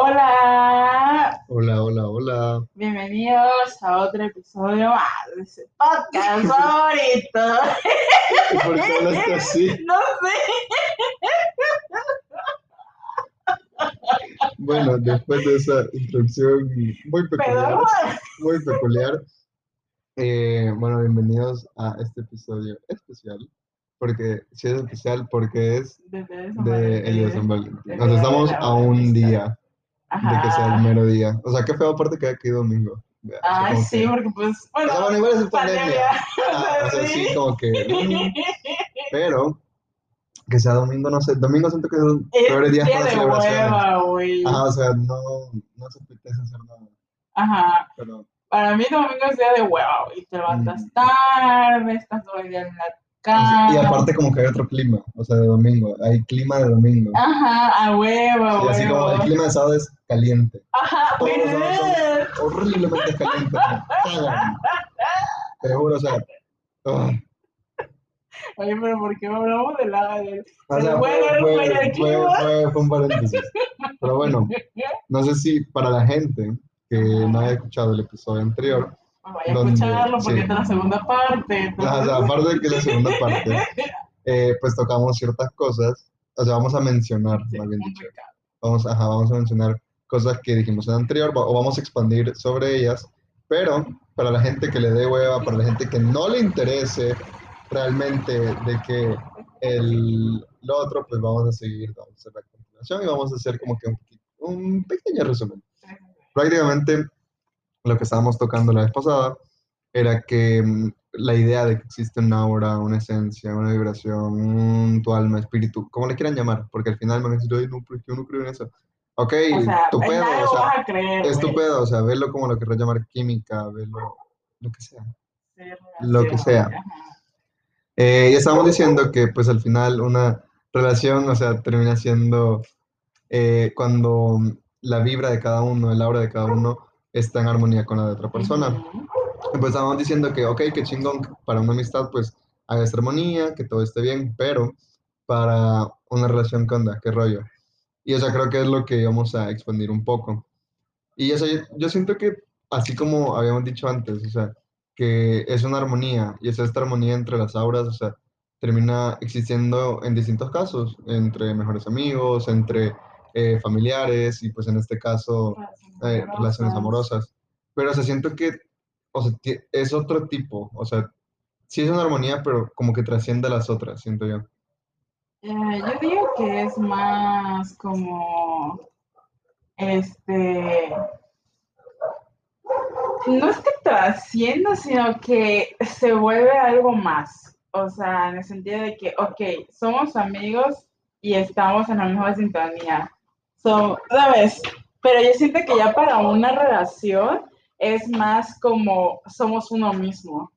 Hola, Hola, hola, hola. bienvenidos a otro episodio más de ese podcast favorito. ¿Y por qué hablaste así? No sé. Bueno, después de esa introducción muy peculiar, muy peculiar, eh, bueno, bienvenidos a este episodio especial, porque sí es especial porque es de el día de San Valentín. Sea, estamos a un Amistad. De que sea el mero día. O sea, qué feo aparte que caído domingo. Ya, o sea, Ay, sí, que- porque pues, O bueno, sea, bueno, igual es pandemia. pandemia. Ah, o sea, sí, como que... mm, Pero que sea domingo, no sé, domingo siento que es un días día para de celebraciones. hueva. Ajá, o sea, no, no se apetece hacer nada. Ajá. Pero Para mí domingo es día de hueva, güey. Te levantas Mm. tarde, estás todo el día en la y aparte como que hay otro clima, o sea, de domingo, hay clima de domingo. Ajá, a huevo, así como el huevo. clima de sábado es caliente. Ajá, Todos los horriblemente calientes. me cagan. Te juro, o sea. ah, Oye, pero ¿por qué hablamos de la o sea, fue, fue- fue- fue- un paréntesis. Pero bueno, no sé si para la gente que no haya escuchado el episodio anterior, vaya a escucharlo porque sí. está la segunda parte. entonces- sea, aparte de que es la segunda parte, eh, pues tocamos ciertas cosas, o sea, vamos a mencionar, Sí, más bien dicho, vamos, ajá, vamos a mencionar cosas que dijimos en el anterior o vamos a expandir sobre ellas, pero para la gente que le dé hueva, para la gente que no le interese realmente de que el, lo otro, pues vamos a seguir, vamos a hacer la continuación y vamos a hacer como que un, un pequeño resumen. Prácticamente lo que estábamos tocando la vez pasada era que mm, la idea de que existe una aura, una esencia, una vibración, tu alma, espíritu, como le quieran llamar, porque al final me han dicho, "Ay, no, ¿por qué uno cree en eso? Ok, O sea, algo o sea, vas a creer. es tu güey. pedo, o sea, verlo como lo querrás llamar química, verlo, lo que sea. Sí, lo que sea. Eh, y estábamos diciendo que pues al final una relación, o sea, termina siendo eh, cuando la vibra de cada uno, el aura de cada uno está en armonía con la de otra persona. Y pues estábamos diciendo que, ok, que chingón, para una amistad pues haga esta armonía, que todo esté bien, pero para una relación, ¿qué onda? ¿Qué rollo? Y o sea, creo que es lo que vamos a expandir un poco. Y o sea, yo, yo siento que, así como habíamos dicho antes, o sea, que es una armonía, y es esta armonía entre las auras, o sea, termina existiendo en distintos casos, entre mejores amigos, entre eh, familiares, y pues en este caso, eh, relaciones amorosas. Pero, o sea, siento que, o sea, es otro tipo, o sea, sí es una armonía, pero como que trasciende a las otras, siento yo. Eh, yo digo que es más como, este, no es que trascienda, sino que se vuelve algo más. O sea, en el sentido de que, ok, somos amigos y estamos en la misma sintonía. So, ¿sabes? Pero yo siento que ya para una relación es más como somos uno mismo.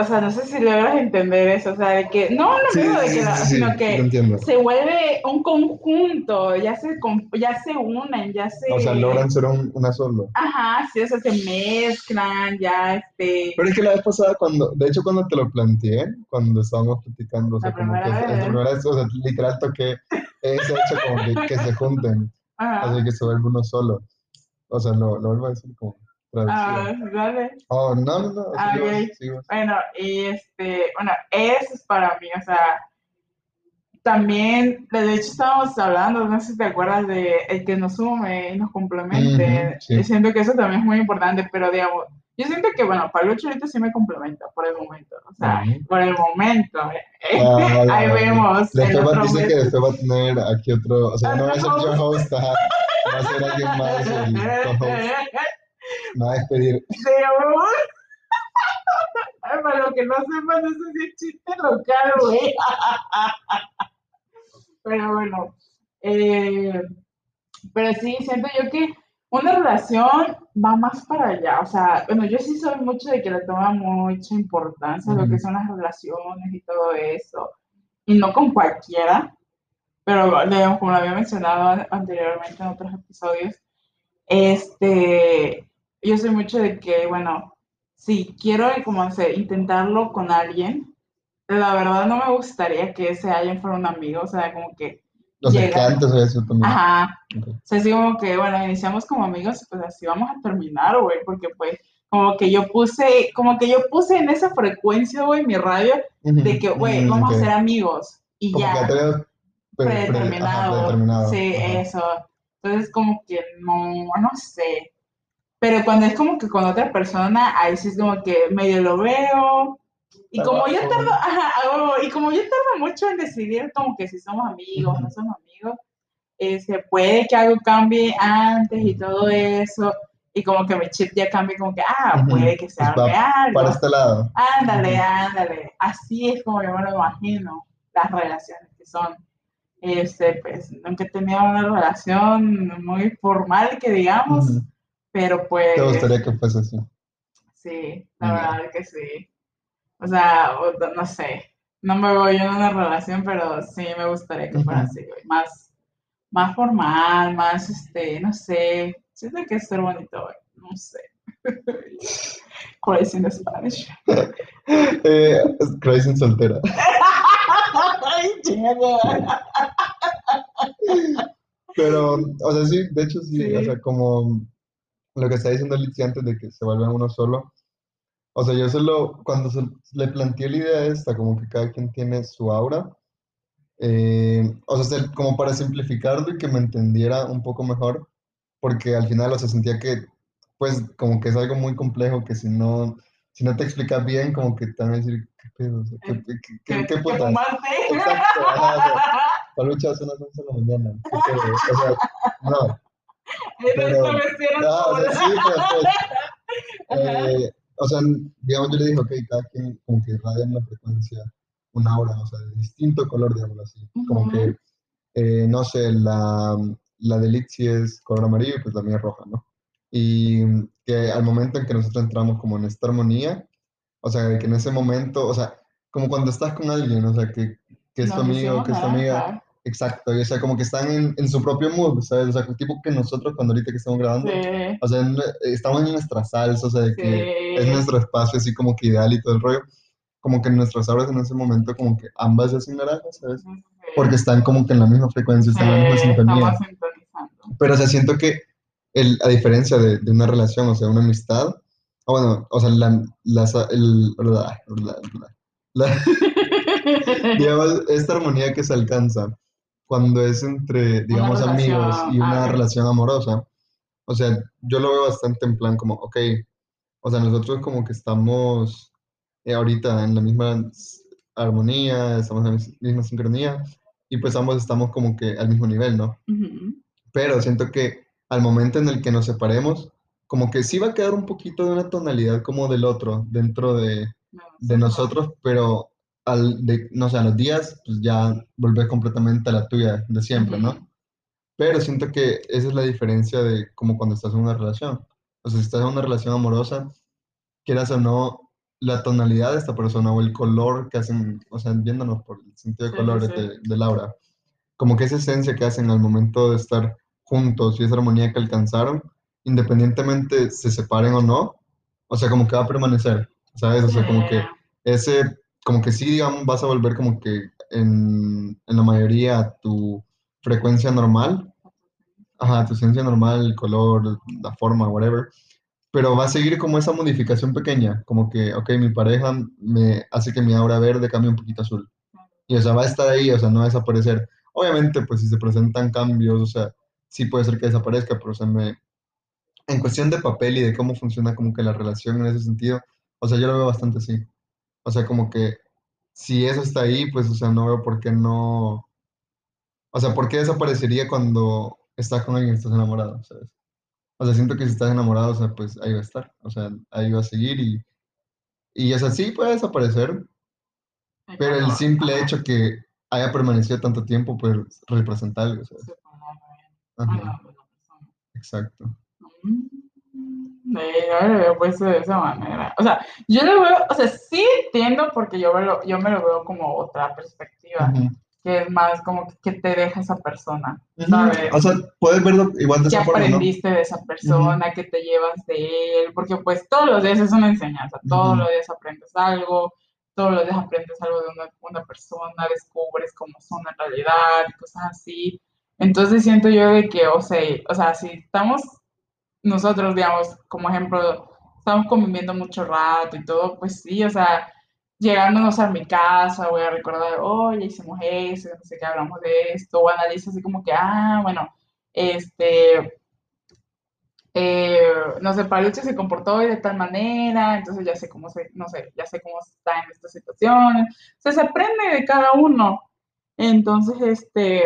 O sea, no sé si logras entender eso, o sea, de que, no lo Sí, mismo de que, sí, la- sí, sino que se vuelve un conjunto, ya se, ya se unen, ya se... O sea, logran ser un- una solo. Ajá, sí, o sea, se mezclan, ya, este... Pero es que la vez pasada, cuando, de hecho, cuando te lo planteé, cuando estábamos platicando, o sea, La como que primera vez. primera vez, o sea, literal toqué ese hecho como que, que se junten, Ajá. así que se vuelve uno solo. O sea, lo, lo vuelvo a decir como Ah, dale. Oh, no, no, no, Ah. Bueno, y este, bueno, eso es para mí, o sea, también, de hecho estábamos hablando, no sé si te acuerdas de el que nos sume y nos complemente, sí. yo siento que eso también es muy importante, pero digamos, yo siento que, bueno, Palucho ahorita sí me complementa por el momento, o sea, por el momento, eh, Ah, ahí ya, vemos. Después dice que después va a tener aquí otro, o sea, no va a ser yo host, va a ser alguien más el co-host. Me va a despedir. Ay, para los que no sepan, eso sí es chiste local, güey. Pero bueno, eh, pero sí, siento yo que una relación va más para allá. O sea, bueno, yo sí soy mucho de que le toma mucha importancia lo que son las relaciones y todo eso. Y no con cualquiera, pero como lo había mencionado an- anteriormente en otros episodios, este, yo soy mucho de que, bueno, si quiero como sé, intentarlo con alguien, la verdad no me gustaría que ese alguien fuera un amigo, o sea, como que O sea, que Llega- antes había sido tu amigo. Ajá. O sea, así como que, bueno, iniciamos como amigos, pues así vamos a terminar, güey, porque pues como que yo puse, como que yo puse en esa frecuencia, güey, mi radio, de que, güey, ujú, vamos a ser amigos y Como ya, ajá, predeterminado. predeterminado. Sí, Ajá. eso. Entonces, como que no, no sé. Pero cuando es como que con otra persona, ahí sí es como que medio lo veo. Y como yo tardo, ajá, y como yo tardo mucho en decidir como que si somos amigos o no somos amigos, este, puede que algo cambie antes y todo eso. Y como que mi chip ya cambie, como que, ah, puede que se Pues algo. Para este lado. Ándale, ándale. Así es como yo me lo imagino, las relaciones que son. Este, pues, nunca he tenido una relación muy formal, que digamos. Pero pues, ¿Te gustaría que fuese así? sí, la Ya. verdad que sí. O sea, no sé, no me voy en una relación, pero sí me gustaría que fuera así, güey, más, más formal, más, este, no sé, siento que es ser bonito, güey, no sé. Crazy in Spanish. Eh, Crazy en soltera. Ay, chingada. Pero, o sea, sí, de hecho sí, Sí. o sea, como lo que está diciendo Litsi antes de que se vuelva uno solo. O sea, yo solo, cuando se- le planteé la idea esta, como que cada quien tiene su aura, eh, o sea, se- como para simplificarlo y que me entendiera un poco mejor, porque al final, o sea, sentía que, pues, como que es algo muy complejo que si no, si no te explicas bien, como que a decir, ¿qué pedo? ¿qué, qué, qué, ¿Qué, qué putas? Exacto, ajá, o sea, Palucha, son las 11 de la mañana. O sea, no. Pero- No, o sea, sí, pero pues, eh, o sea, digamos, yo le dije, ok, cada quien como que irradia una frecuencia, un aura, o sea, de distinto color, digámoslo así. Como Ujú. que, eh, no sé, la, la de Litsi es color amarillo y pues la mía es roja, ¿no? Y que al momento en que nosotros entramos como en esta armonía, o sea, que en ese momento, o sea, como cuando estás con alguien, o sea, que, que es tu Nos amigo, que es tu amiga. Exacto, y o sea, como que están en, en su propio mood, ¿sabes? O sea, tipo que nosotros cuando ahorita que estamos grabando, Sí, o sea, en- estamos en nuestra salsa, o sea, de que es sí. nuestro espacio así como que ideal y todo el rollo, como que nuestras auras en ese momento como que ambas se hacen naranjas, ¿sabes? Porque están como que en la misma frecuencia, están en la misma Sí, sintonía. Pero, o sea, siento que el, a diferencia de, de una relación, o sea, una amistad, o bueno, o sea, la, las- el, la- la- la- digamos, esta armonía que se alcanza cuando es entre, digamos, relación, amigos y una ah, relación amorosa, o sea, yo lo veo bastante en plan como, ok, o sea, nosotros como que estamos eh, ahorita en la misma armonía, estamos en la mis- misma sincronía, y pues ambos estamos como que al mismo nivel, ¿no? Ujú. pero siento que al momento en el que nos separemos, como que sí va a quedar un poquito de una tonalidad como del otro dentro de, de nosotros, pero al, de, no sé, a los días, pues ya volvés completamente a la tuya de siempre, ¿no? Pero siento que esa es la diferencia de como cuando estás en una relación. O sea, si estás en una relación amorosa, quieras o no, la tonalidad de esta persona o el color que hacen, o sea, viéndonos por el sentido de sí, colores sí. de, de Laura, como que esa esencia que hacen al momento de estar juntos y esa armonía que alcanzaron, independientemente se separen o no, o sea, como que va a permanecer, ¿sabes? O sea, como que ese, como que sí, digamos, vas a volver como que en, en la mayoría tu frecuencia normal, ajá, tu esencia normal, el color, la forma, whatever, pero va a seguir como esa modificación pequeña, como que, ok, mi pareja me hace que mi aura verde cambie un poquito azul. Y, o sea, va a estar ahí, o sea, no va a desaparecer. Obviamente, pues si se presentan cambios, o sea, sí puede ser que desaparezca, pero, o sea, me, en cuestión de papel y de cómo funciona como que la relación en ese sentido, o sea, yo lo veo bastante así. O sea, como que si eso está ahí, pues, o sea, no veo por qué no, o sea, por qué desaparecería cuando estás con alguien y estás enamorado, ¿sabes? O sea, siento que si estás enamorado, o sea, pues ahí va a estar, o sea, ahí va a seguir y, y o sea, sí puede desaparecer, pero el simple hecho que haya permanecido tanto tiempo, pues representa algo, ¿sabes? Ajá, exacto. Sí, yo lo veo puesto de esa manera. O sea, yo lo veo, o sea, sí entiendo porque yo lo, yo me lo veo como otra perspectiva, Ujú. que es más como que, te deja esa persona, Ujú. ¿sabes? O sea, puedes verlo igual de esa forma, ¿no? aprendiste de esa persona, que te llevas de él, porque pues todos los días es una enseñanza, todos los días aprendes algo, todos los días aprendes algo de una, una persona, descubres cómo son en realidad, cosas así. Entonces siento yo de que, o sea, o sea, si estamos nosotros, digamos, como ejemplo, estamos conviviendo mucho rato y todo, pues sí, o sea, llegándonos a mi casa, voy a recordar, oye, hicimos eso, no sé qué, hablamos de esto, o analizo así como que, ah, bueno, este, eh, no sé, Paluche se comportó de tal manera, entonces ya sé cómo se, no sé, ya sé cómo está en estas situaciones, o sea, se aprende de cada uno, entonces, este,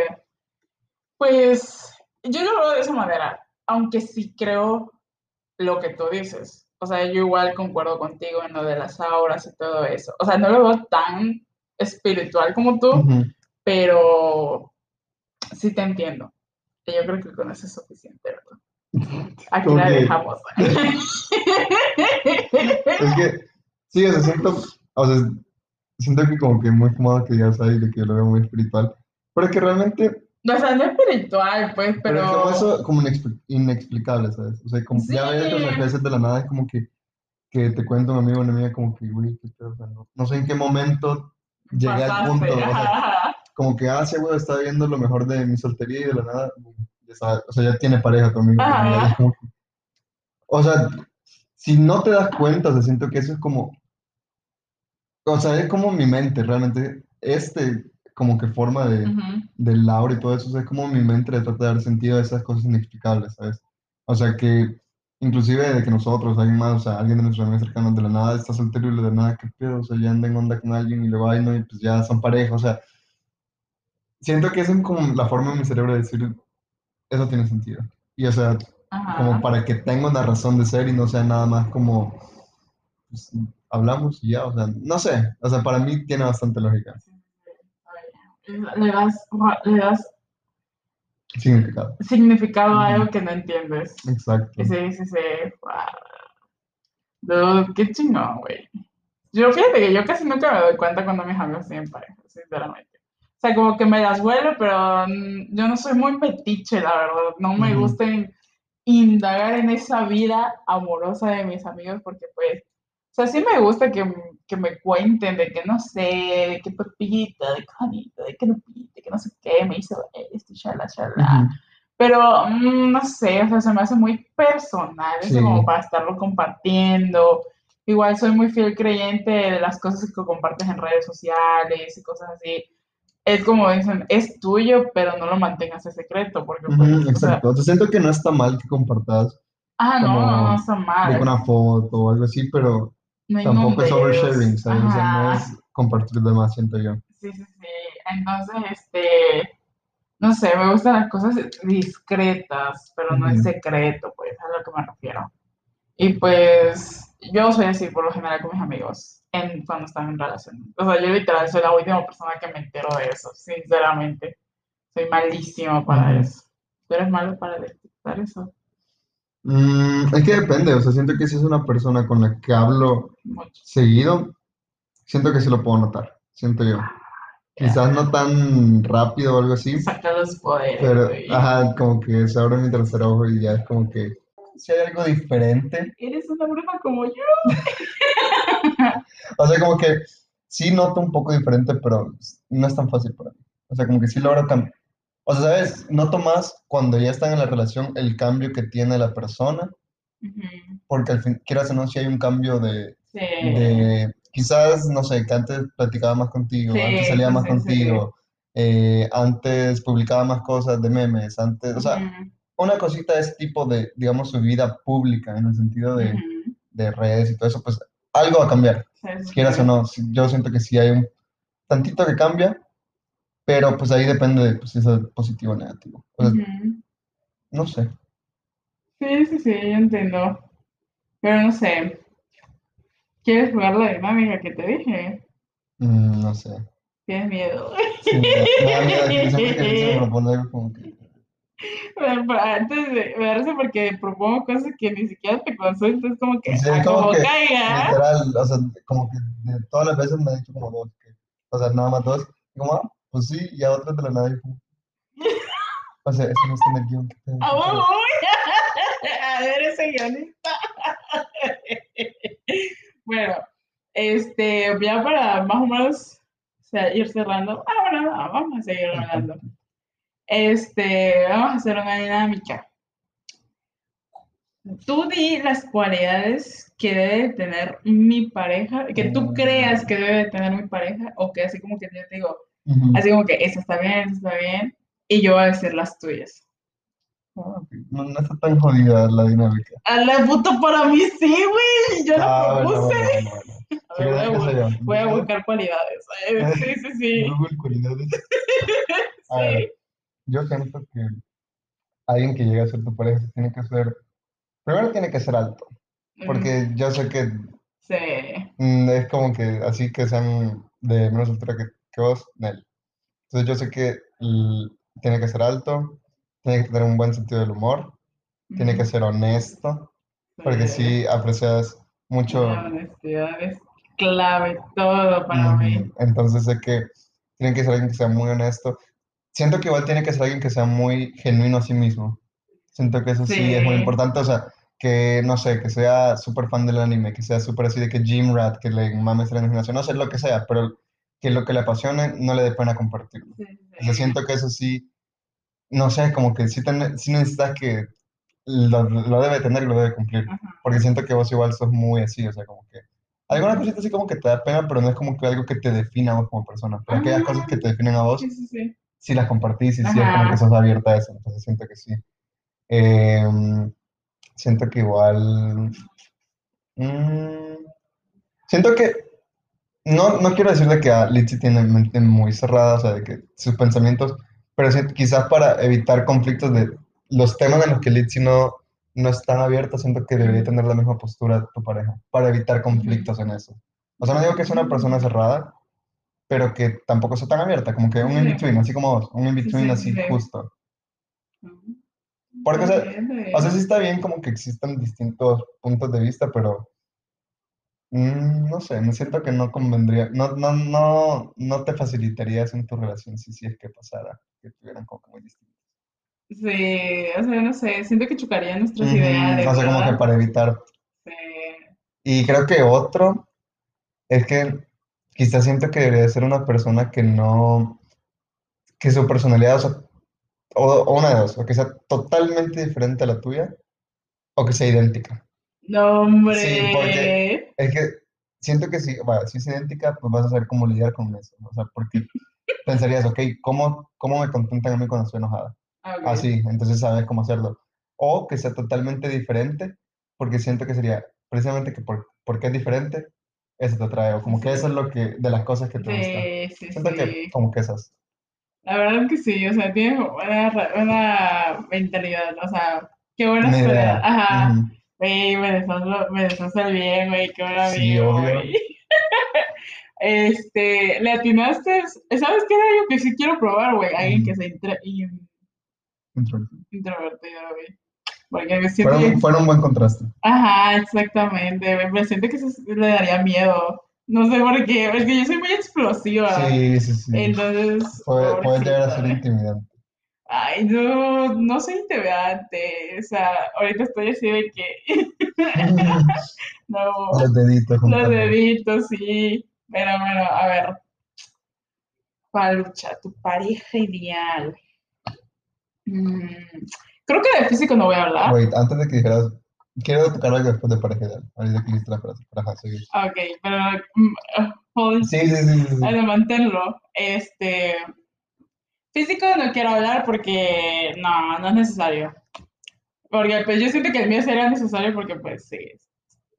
pues, yo lo veo de esa manera, aunque sí creo lo que tú dices, o sea, yo igual concuerdo contigo en lo de las auras y todo eso. O sea, no lo veo tan espiritual como tú, pero sí te entiendo. Y yo creo que con eso es suficiente, ¿verdad? Aquí la dejamos. es que, sí, o sea, siento, o sea, siento que como que muy fumado que ya sabes de que yo lo veo muy espiritual, pero que realmente o sea, no espiritual, pues, pero... Pero como eso como inexplicable, ¿sabes? O sea, como ya ves las veces de la nada, es como que, que te cuenta un amigo o una amiga como que, güey, o sea, no, no, sé en qué momento llegué al punto, o sea, como que, ah, sí, güey, está viendo lo mejor de mi soltería y de la nada, ya sabes, o sea, ya tiene pareja tu amigo. o sea, si no te das cuenta, o sea, siento que eso es como, o sea, es como mi mente, realmente, este como que forma de, del Laura y todo eso, es como mi mente trata de dar sentido a esas cosas inexplicables, ¿sabes? O sea que inclusive de que nosotros, alguien más, o sea, alguien de nuestros amigos cercanos de la nada está soltero y de la nada, ¿qué pedo? O sea, ya anda en onda con alguien y luego, ay, no, y pues ya son pareja, o sea, siento que es como la forma de mi cerebro de decir, eso tiene sentido. Y o sea, como para que tenga una razón de ser y no sea nada más como, pues, hablamos y ya, o sea, no sé, o sea, para mí tiene bastante lógica le das, le das significado, significado a algo que no entiendes. Exacto. Y se dice, wow. qué chingón, güey. Yo fíjate que yo casi nunca me doy cuenta cuando mis amigos tienen pareja, sinceramente. O sea, como que me las vuelo, pero yo no soy muy petiche, la verdad. No me gusta indagar en esa vida amorosa de mis amigos porque pues sea, sí me gusta que, que, me cuenten de que no sé, de qué Pepita, de qué Juanita, de qué Lupita, de que no sé qué, me hizo esto, chala, chala. Pero mm, no sé, o sea, se me hace muy personal, eso como para estarlo compartiendo. Igual soy muy fiel creyente de las cosas que compartes en redes sociales y cosas así. Es como dicen, es tuyo, pero no lo mantengas en secreto. Porque, pues, exacto. O sea, siento que no está mal que compartas. Ah, no, no, no está mal. una foto o algo así, pero Tampoco es oversharing, ¿sabes? O sea, no es compartir de más, siento yo. Sí, sí, sí. Entonces, este, no sé, me gustan las cosas discretas, pero no en secreto, pues, a lo que me refiero. Y pues, yo soy así por lo general con mis amigos, en, cuando están en relación. O sea, yo literal soy la última persona que me entero de eso, sinceramente. Soy malísimo para eso. ¿Tú eres malo para detectar eso? Mm, es que depende, o sea, siento que si es una persona con la que hablo seguido, siento que sí lo puedo notar, siento yo. Quizás no tan rápido o algo así. Saca los poderes. Pero, ajá, como que se abre mi tercer ojo y ya es como que si hay algo diferente. Eres una bruja como yo. o sea, como que sí noto un poco diferente, pero no es tan fácil para mí. O sea, como que sí logro cambiar o sea, ¿sabes? Noto más cuando ya están en la relación el cambio que tiene la persona, porque al fin, quieras o no, si hay un cambio de, de, quizás, no sé, que antes platicaba más contigo, antes salía más contigo, eh, antes publicaba más cosas de memes, antes, o sea, una cosita de ese tipo de, digamos, su vida pública, en el sentido de, de redes y todo eso, pues algo va a cambiar, quieras o no, yo siento que si hay un tantito que cambia, pero pues ahí depende de pues, si es positivo o negativo. No sé. Sí, sí, sí, yo entiendo. Pero no sé. ¿Quieres jugar la dinámica que te dije? Mm, no sé. Tienes miedo. Sí, me da miedo. Siempre que se me propone algo como que... Antes de, parece porque propongo cosas que ni siquiera te consulto, es como que, sí, como, que caiga. Literal, o sea, como que de todas las veces me ha dicho como dos, o sea, nada más dos, y como, ah, pues sí, y a otras de la nada dijo. O sea, eso no está en el guion. ¡Ah, A ver, ese guionista. bueno, este, este, ya para más o menos o sea, ir cerrando. Ah, bueno, no, vamos a seguir hablando. Este, vamos a hacer una dinámica. Tú di las cualidades que debe tener mi pareja, que tú creas que debe tener mi pareja, o que así como que yo te digo, Así como que esa está bien, esa está bien, y yo voy a decir las tuyas. Ah. No, no está tan jodida la dinámica. A la puta para mí sí, güey, yo Ah, bueno, propuse. bueno, bueno, bueno. Voy, a, voy buscar cualidades. Eh, Sí, sí, sí. Google cualidades. A ver, sí. yo siento que alguien que llegue a ser tu pareja tiene que ser, primero tiene que ser alto, porque yo sé que Sí. mm, es como que así que sean de menos altura que, que vos, Nel. Entonces yo sé que tiene que ser alto, tiene que tener un buen sentido del humor, tiene que ser honesto, porque si aprecias mucho... La honestidad es clave, todo para mí. Ujú, Entonces sé que tiene que ser alguien que sea muy honesto. Siento que igual tiene que ser alguien que sea muy genuino a sí mismo. Siento que eso sí, es muy Sí. importante. O sea, que no sé, que sea súper fan del anime, que sea súper así de que gym rat, que le mames la gimnasio, no sé lo que sea, pero que lo que le apasione no le dé pena compartirlo. Sí, O sea, sí. siento que eso sí, no sé, como que sí, ten- sí necesitas que lo, lo debe tener y lo debe cumplir. Ajá. Porque siento que vos igual sos muy así, o sea, como que alguna cosita así como que te da pena, pero no es como que algo que te defina a vos como persona. Pero aquellas cosas que te definen a vos, Sí, sí, sí. sí las compartís y sí es como que sos abierta a eso. Entonces siento que sí. Em, siento que igual... mm, siento que... No, no quiero decir de que a Litzy tiene mente muy cerrada, o sea, de que sus pensamientos, pero siento- quizás para evitar conflictos de los temas en los que Litzy no, no es tan abierta, siento que debería tener la misma postura tu pareja, para evitar conflictos en eso. O sea, no digo que es una persona cerrada, pero que tampoco sea tan abierta, como que un Sí. in-between, así como vos, un in-between sí, así sí. justo. Porque, o sea, Está está. O sea, sí está bien como que existan distintos puntos de vista, pero mm, no sé, me siento que no convendría, no, no, no, no te facilitaría eso en tu relación si, si es que pasara, que tuvieran como que muy distintos. Sí, o sea, no sé, siento que chocarían ideales, O sea, como que para evitar. Sí. Y creo que otro es que quizás siento que debería ser una persona que no, que su personalidad, o sea, o, o una de dos, o que sea totalmente diferente a la tuya, o que sea idéntica. No, Sí, porque es que siento que si, bueno, si es idéntica, pues vas a saber cómo lidiar con eso, ¿no? O sea, porque pensarías, ok, ¿cómo, cómo me contentan a mí cuando estoy enojada? Ah, ok. Así, entonces sabes cómo hacerlo. O que sea totalmente diferente, porque siento que sería precisamente que por, porque es diferente, eso te atrae, o como que eso es lo que, de las cosas que te gustan. Sí, sí, Siento que sí. como que esas. La verdad que sí, o sea, tienes buena, ra- buena mentalidad, o sea, qué buenas Una idea. Ajá. Ujú. Güey, me deshace, me deshace el bien, güey, qué buen Sí, güey. Este, le atinaste, ¿sabes qué era yo que sí quiero probar, güey? Alguien que sea intra- in- Introvertido. introvertido, güey. Porque me siento Fueron, un buen contraste. Ajá, exactamente, pero siento que le daría miedo. No sé por qué, es que yo soy muy explosiva. Sí, sí, sí. Entonces, Puede, puede llegar a ser intimidante. Ay, no, no soy intimidante. O sea, ahorita estoy así de que. no, Los deditos los deditos, sí. Pero bueno, a ver. Para lucha, tu pareja ideal. Mm, creo que de físico no voy a hablar. Wait, antes de que dijeras, quiero tocar algo después de pareja ideal. Ahorita que la frase, para seguir. Ok, pero. hold- Sí, sí, sí, sí, sí. de mantenerlo. Este. Físico no quiero hablar porque no, no es necesario. Porque pues yo siento que el mío sería necesario porque pues sí,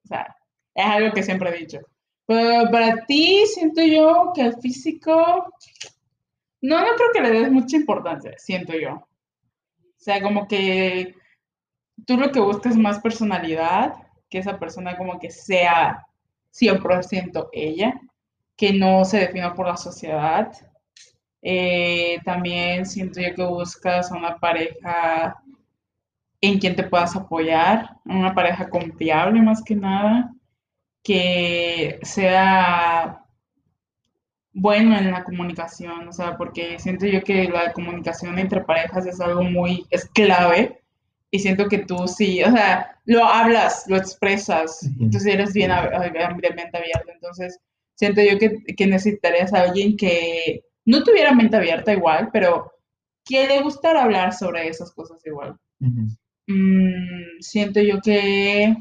o sea, es algo que siempre he dicho. Pero para ti siento yo que el físico, no, no creo que le des mucha importancia, siento yo. O sea, como que tú lo que buscas es más personalidad, que esa persona como que sea 100% ella, que no se defina por la sociedad. Eh, también siento yo que buscas a una pareja en quien te puedas apoyar, una pareja confiable más que nada, que sea bueno en la comunicación, o sea, porque siento yo que la comunicación entre parejas es algo muy, es clave, y siento que tú sí, o sea, lo hablas, lo expresas, entonces eres bien, ab- de mente abierta, entonces siento yo que, que necesitarías a alguien que no tuviera mente abierta igual, pero que le gustara hablar sobre esas cosas igual. Mm, siento yo que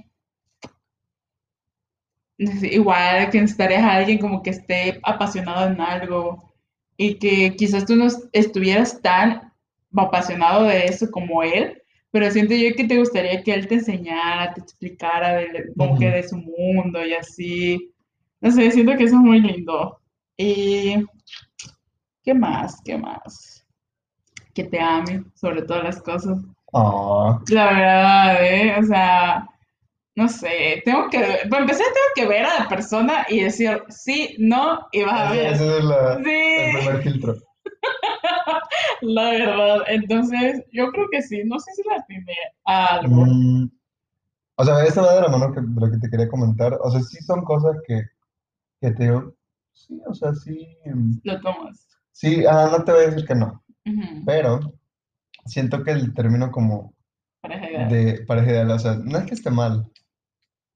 igual que necesitarías a alguien como que esté apasionado en algo y que quizás tú no estuvieras tan apasionado de eso como él, pero siento yo que te gustaría que él te enseñara, te explicara de, como que de su mundo y así. No sé, siento que eso es muy lindo. Y ¿qué más? ¿Qué más? Que te ame sobre todas las cosas. Ah, La verdad, ¿eh? O sea, no sé, tengo que, para empezar tengo que ver a la persona y decir sí, no, y vas a ver. ese es la- el Sí, primer filtro. la verdad. Entonces, yo creo que sí, no sé si la tiene algo. Mm, o sea, esto va de la mano que- de lo que te quería comentar. O sea, sí son cosas que, que te sí, o sea, sí, mm, Lo tomas. Sí, ah, no te voy a decir que no, pero siento que el término como Pareja ideal. de pareja ideal, o sea, no es que esté mal,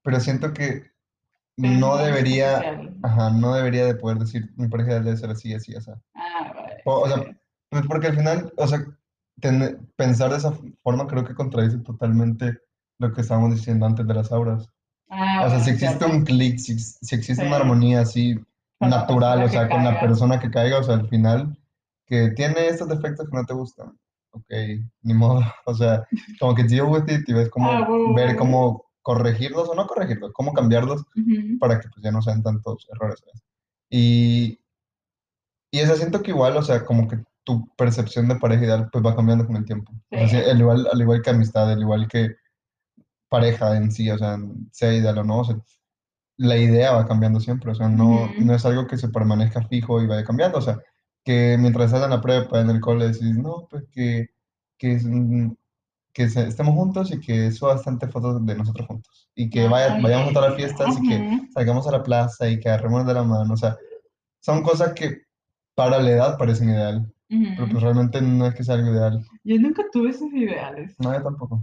pero siento que Pero no debería, ajá, no debería de poder decir mi pareja ideal debe ser así, así, o sea, Ah, vale. o, sea, pues porque al final, o sea, ten- pensar de esa forma creo que contradice totalmente lo que estábamos diciendo antes de las auras. Ah, O sea, bueno, si existe un clic, si, si existe una armonía así natural, o sea, con la persona que caiga, o sea, al final, que tiene estos defectos que no te gustan, ok, ni modo, o sea, como que deal with it y ves cómo, Ah, ver cómo corregirlos o no corregirlos, cómo cambiarlos Ujú. para que pues ya no sean tantos errores. Y, y eso siento que igual, o sea, como que tu percepción de pareja ideal pues va cambiando con el tiempo. O sea, sí, Sí. al igual, al igual que amistad, al igual que pareja en sí, o sea, sea ideal o no, o sea, la idea va cambiando siempre, o sea, no, Ujú. no es algo que se permanezca fijo y vaya cambiando, o sea, que mientras estás en la prepa, en el cole, decís, no, pues que, que, es un- que se- estemos juntos y que suba bastante fotos de nosotros juntos, y que vaya, Ay, vayamos a todas las fiestas y que salgamos a la plaza y que agarremos de la mano, o sea, son cosas que para la edad parecen ideal, pero ujú. pues realmente no es que sea algo ideal, Yo nunca tuve esos ideales. no, yo tampoco.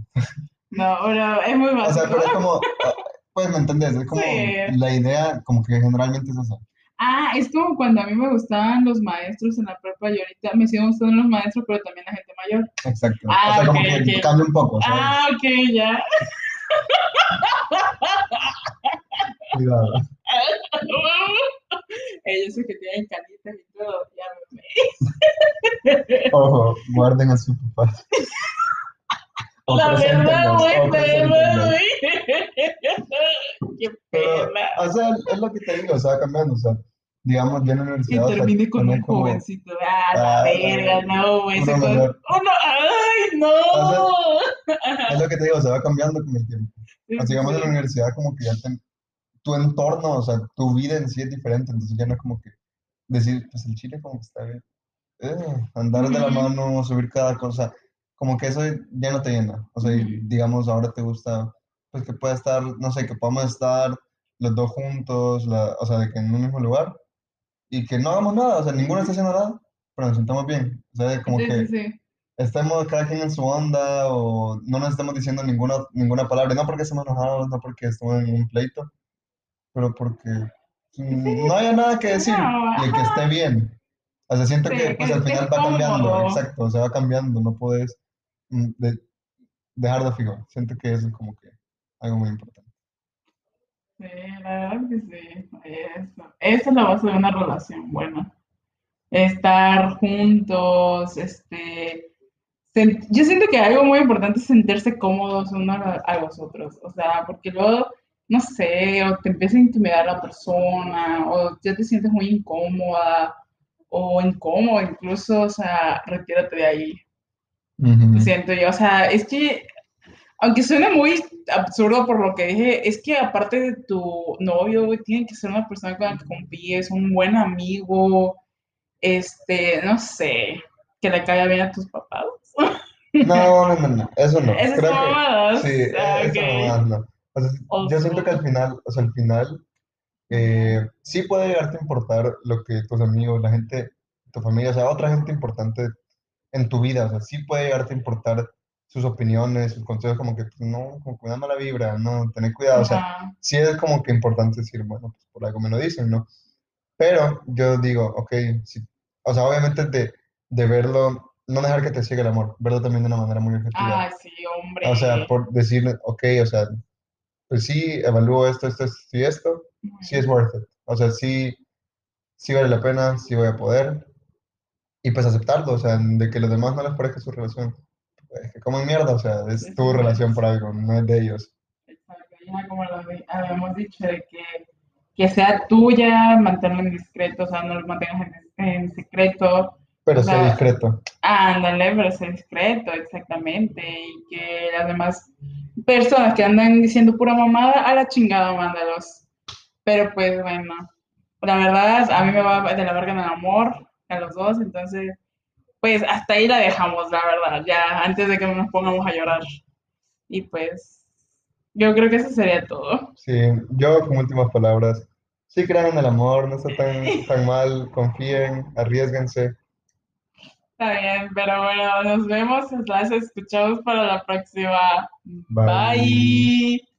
No, pero es muy O sea, básico. pero es como, ah, pues me entendés, es como Sí. la idea, como que generalmente es esa. Ah, es como cuando a mí me gustaban los maestros en la prepa y ahorita me siguen gustando los maestros, pero también la gente mayor. Exacto. Ah, o sea, como que ok. cambia un poco, ¿sabes? Ah, ok, ya. Cuidado. Ellos que tienen canitas y todo, ya me Ojo, guarden a sus papás. La verdad, güey, Qué Pero, pena. o sea, es lo que te digo, o sea, va cambiando, o sea, digamos, yo en la Que universidad, o sea, termine con un como- jovencito. Ah, la Ah, verga, la- no, güey. ese con- menor. Uno, ay, no. O es lo que te digo, o sea, va cambiando con el tiempo. Sí, O sea, sí, digamos, en la universidad como que ya te- tu entorno, o sea, tu vida en sí es diferente, entonces ya no es como que decir, pues el chile como que está bien. Eh, andar de la mano, subir cada cosa, como que eso ya no te llena. O sea, digamos, ahora te gusta, pues que pueda estar, no sé, que podamos estar los dos juntos, la- o sea, de que en un mismo lugar y que no hagamos nada, o sea, ninguno está haciendo nada, pero nos sintamos bien. O sea, como Sí, que sí, estemos cada quien en su onda o no nos estemos diciendo ninguna, ninguna palabra, no porque estemos enojados, no porque estemos en un pleito, pero porque no haya nada que decir No, y que esté bien. O sea, siento que pues al final va cambiando, cómodo. exacto, o sea, va cambiando, no puedes mm, de- dejarlo fijo. Siento que eso es como que algo muy importante. Sí, la verdad que sí. Eso. Esa es la base de una relación buena. Estar juntos, este. Yo siento que algo muy importante es sentirse cómodos uno a, los otros. O sea, porque luego, no sé, o te empieza a intimidar la persona, o ya te sientes muy incómoda, o incómodo incluso, o sea, retírate de ahí. Siento yo, o sea, es que, aunque suene muy absurdo por lo que dije, es que aparte de tu novio, güey, tiene que ser una persona con la que confíes, un buen amigo, este, no sé, que le caiga bien a tus papás. No, no, no, no, eso no. Esas Creo que sí, Ah, eso no. O sea, yo siento que al final, o sea, al final eh, sí puede llegarte a importar lo que tus amigos, la gente, tu familia, o sea, otra gente importante en tu vida, o sea, sí puede llegarte a importar sus opiniones, sus consejos, como que pues, no, como que una mala vibra, no, tener cuidado, o sea, sí es como que importante decir, bueno, pues por algo me lo dicen, ¿no? Pero yo digo, ok, sí, o sea, obviamente de, de verlo, no dejar que te siga el amor, verlo también de una manera muy objetiva. Ah, sí, hombre. O sea, por decir, ok, o sea, pues sí, evalúo esto, esto, esto y esto, sí es worth it. O sea, sí, sí vale la pena, sí voy a poder. Y pues aceptarlo, o sea, de que los demás no les parezca su relación. Es que como mierda, o sea, es tu relación por algo, no es de ellos. Exacto, ya como lo habíamos dicho, de que, que sea tuya, mantenerlo en discreto, o sea, no lo mantengas en, en secreto. Pero O sé sea, discreto. Ándale, pero ser discreto, exactamente. Y que las demás personas que andan diciendo pura mamada, a la chingada, mándalos. Pero pues bueno, la verdad, a mí me va de la verga en el amor, a los dos, entonces, pues hasta ahí la dejamos, la verdad, ya antes de que nos pongamos a llorar. Y pues, yo creo que eso sería todo. Sí, yo como últimas palabras, sí crean en el amor, no está tan, tan mal, confíen, arriesguense. Está bien, pero bueno, nos vemos, las escuchamos para la próxima. Bye. Bye.